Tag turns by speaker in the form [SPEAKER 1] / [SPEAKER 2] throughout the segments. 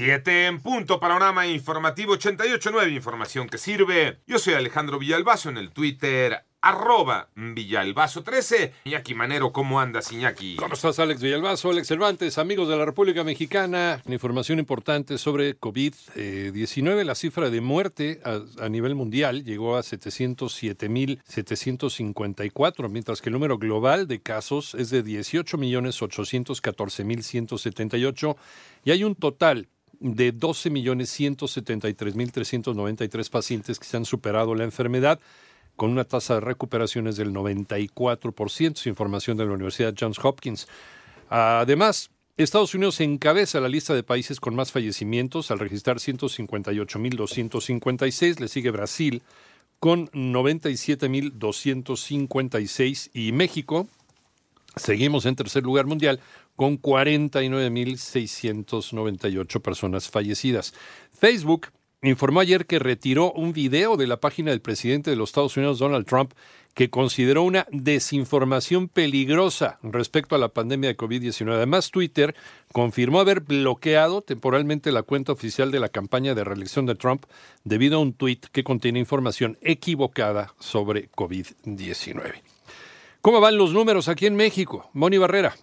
[SPEAKER 1] 7 en punto, panorama informativo 88.9, información que sirve. Yo soy Alejandro Villalbazo en el Twitter arroba Villalbazo 13. Iñaki Manero, ¿cómo andas, Iñaki?
[SPEAKER 2] ¿Cómo estás, Alex Villalbazo? Alex Cervantes, amigos de la República Mexicana. Información importante sobre COVID-19. La cifra de muerte a, nivel mundial llegó a 707.754, mientras que el número global de casos es de 18.814.178 y hay un total de 12.173.393 pacientes que se han superado la enfermedad con una tasa de recuperaciones del 94%, es información de la Universidad Johns Hopkins. Además, Estados Unidos encabeza la lista de países con más fallecimientos al registrar 158.256, le sigue Brasil con 97.256 y México, seguimos en tercer lugar mundial con 49.698 personas fallecidas. Facebook informó ayer que retiró un video de la página del presidente de los Estados Unidos, Donald Trump, que consideró una desinformación peligrosa respecto a la pandemia de COVID-19. Además, Twitter confirmó haber bloqueado temporalmente la cuenta oficial de la campaña de reelección de Trump debido a un tuit que contiene información equivocada sobre COVID-19. ¿Cómo van los números aquí en México? Moni Barrera.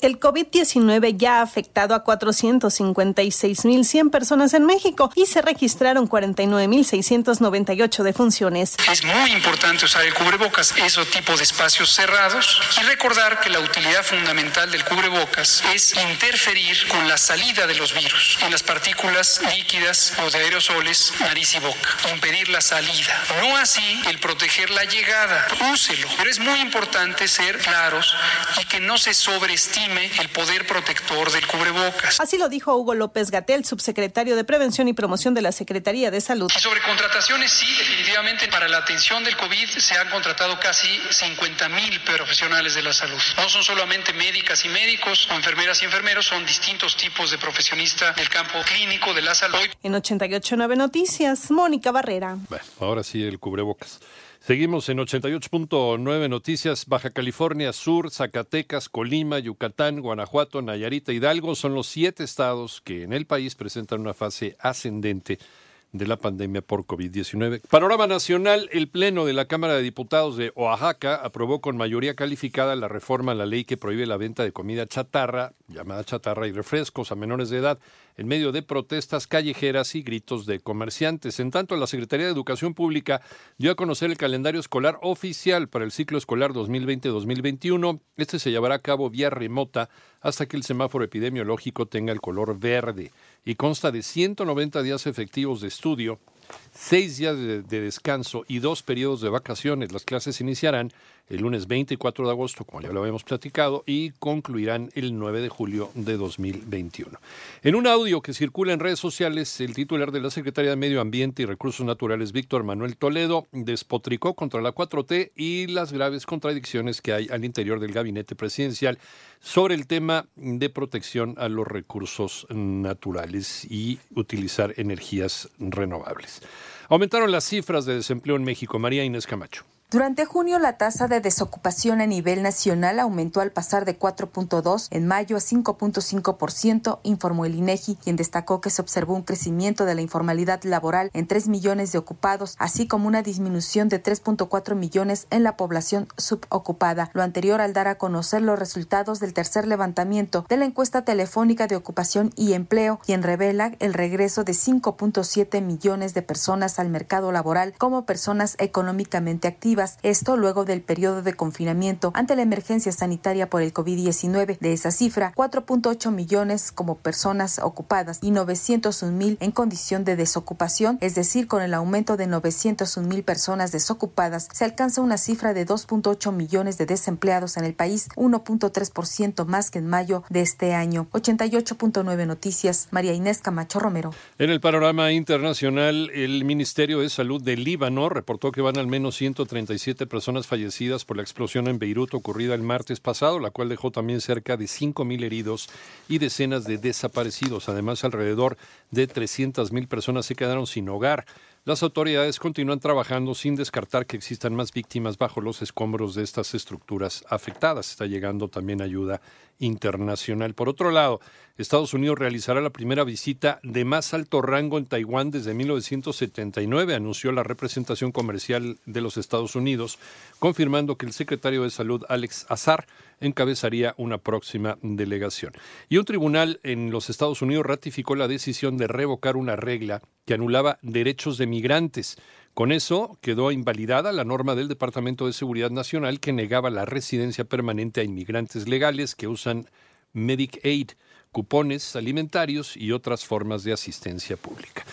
[SPEAKER 3] El COVID-19 ya ha afectado a 456.100 personas en México y se registraron 49.698 defunciones.
[SPEAKER 4] Es muy importante usar el cubrebocas, esos tipos de espacios cerrados y recordar que la utilidad fundamental del cubrebocas es interferir con la salida de los virus en las partículas líquidas o de aerosoles, nariz y boca, impedir la salida. No así el proteger la llegada, úselo, pero es muy importante ser claros y que no se el poder protector del cubrebocas.
[SPEAKER 3] Así lo dijo Hugo López Gatel, subsecretario de Prevención y Promoción de la Secretaría de Salud.
[SPEAKER 4] Y sobre contrataciones, sí, definitivamente para la atención del COVID se han contratado casi 50 mil profesionales de la salud. No son solamente médicas y médicos o enfermeras y enfermeros, son distintos tipos de profesionistas del campo clínico de la salud.
[SPEAKER 3] En 889 Noticias, Mónica Barrera.
[SPEAKER 2] Bueno, ahora sí el cubrebocas. Seguimos en 88.9 Noticias. Baja California Sur, Zacatecas, Colima, Yucatán, Guanajuato, Nayarita, Hidalgo son los siete estados que en el país presentan una fase ascendente de la pandemia por COVID-19. Panorama nacional, el Pleno de la Cámara de Diputados de Oaxaca aprobó con mayoría calificada la reforma a la ley que prohíbe la venta de comida chatarra, llamada chatarra y refrescos a menores de edad, en medio de protestas callejeras y gritos de comerciantes. En tanto, la Secretaría de Educación Pública dio a conocer el calendario escolar oficial para el ciclo escolar 2020-2021. Este se llevará a cabo vía remota hasta que el semáforo epidemiológico tenga el color verde y consta de 190 días efectivos de estudio, seis días de, descanso y dos periodos de vacaciones. Las clases iniciarán el lunes 24 de agosto, como ya lo habíamos platicado, y concluirán el 9 de julio de 2021. En un audio que circula en redes sociales, el titular de la Secretaría de Medio Ambiente y Recursos Naturales, Víctor Manuel Toledo, despotricó contra la 4T y las graves contradicciones que hay al interior del gabinete presidencial sobre el tema de protección a los recursos naturales y utilizar energías renovables. Aumentaron las cifras de desempleo en México. María Inés Camacho.
[SPEAKER 5] Durante junio, la tasa de desocupación a nivel nacional aumentó al pasar de 4.2 en mayo a 5.5%, informó el INEGI, quien destacó que se observó un crecimiento de la informalidad laboral en 3 millones de ocupados, así como una disminución de 3.4 millones en la población subocupada. Lo anterior al dar a conocer los resultados del tercer levantamiento de la encuesta telefónica de ocupación y empleo, quien revela el regreso de 5.7 millones de personas al mercado laboral como personas económicamente activas esto luego del periodo de confinamiento ante la emergencia sanitaria por el COVID-19. De esa cifra, 4.8 millones como personas ocupadas y 901 mil en condición de desocupación, es decir, con el aumento de 901 mil personas desocupadas, se alcanza una cifra de 2.8 millones de desempleados en el país, 1.3% más que en mayo de este año. 88.9 Noticias, María Inés Camacho Romero.
[SPEAKER 2] En el panorama internacional, el Ministerio de Salud de Líbano reportó que van al menos 130 personas fallecidas por la explosión en Beirut ocurrida el martes pasado, la cual dejó también cerca de 5.000 heridos y decenas de desaparecidos. Además, alrededor de 300.000 personas se quedaron sin hogar. Las autoridades continúan trabajando sin descartar que existan más víctimas bajo los escombros de estas estructuras afectadas. Está llegando también ayuda internacional. Por otro lado, Estados Unidos realizará la primera visita de más alto rango en Taiwán desde 1979, anunció la representación comercial de los Estados Unidos, confirmando que el secretario de Salud, Alex Azar, encabezaría una próxima delegación. Y un tribunal en los Estados Unidos ratificó la decisión de revocar una regla que anulaba derechos de migrantes. Con eso quedó invalidada la norma del Departamento de Seguridad Nacional que negaba la residencia permanente a inmigrantes legales que usan Medicaid, cupones alimentarios y otras formas de asistencia pública.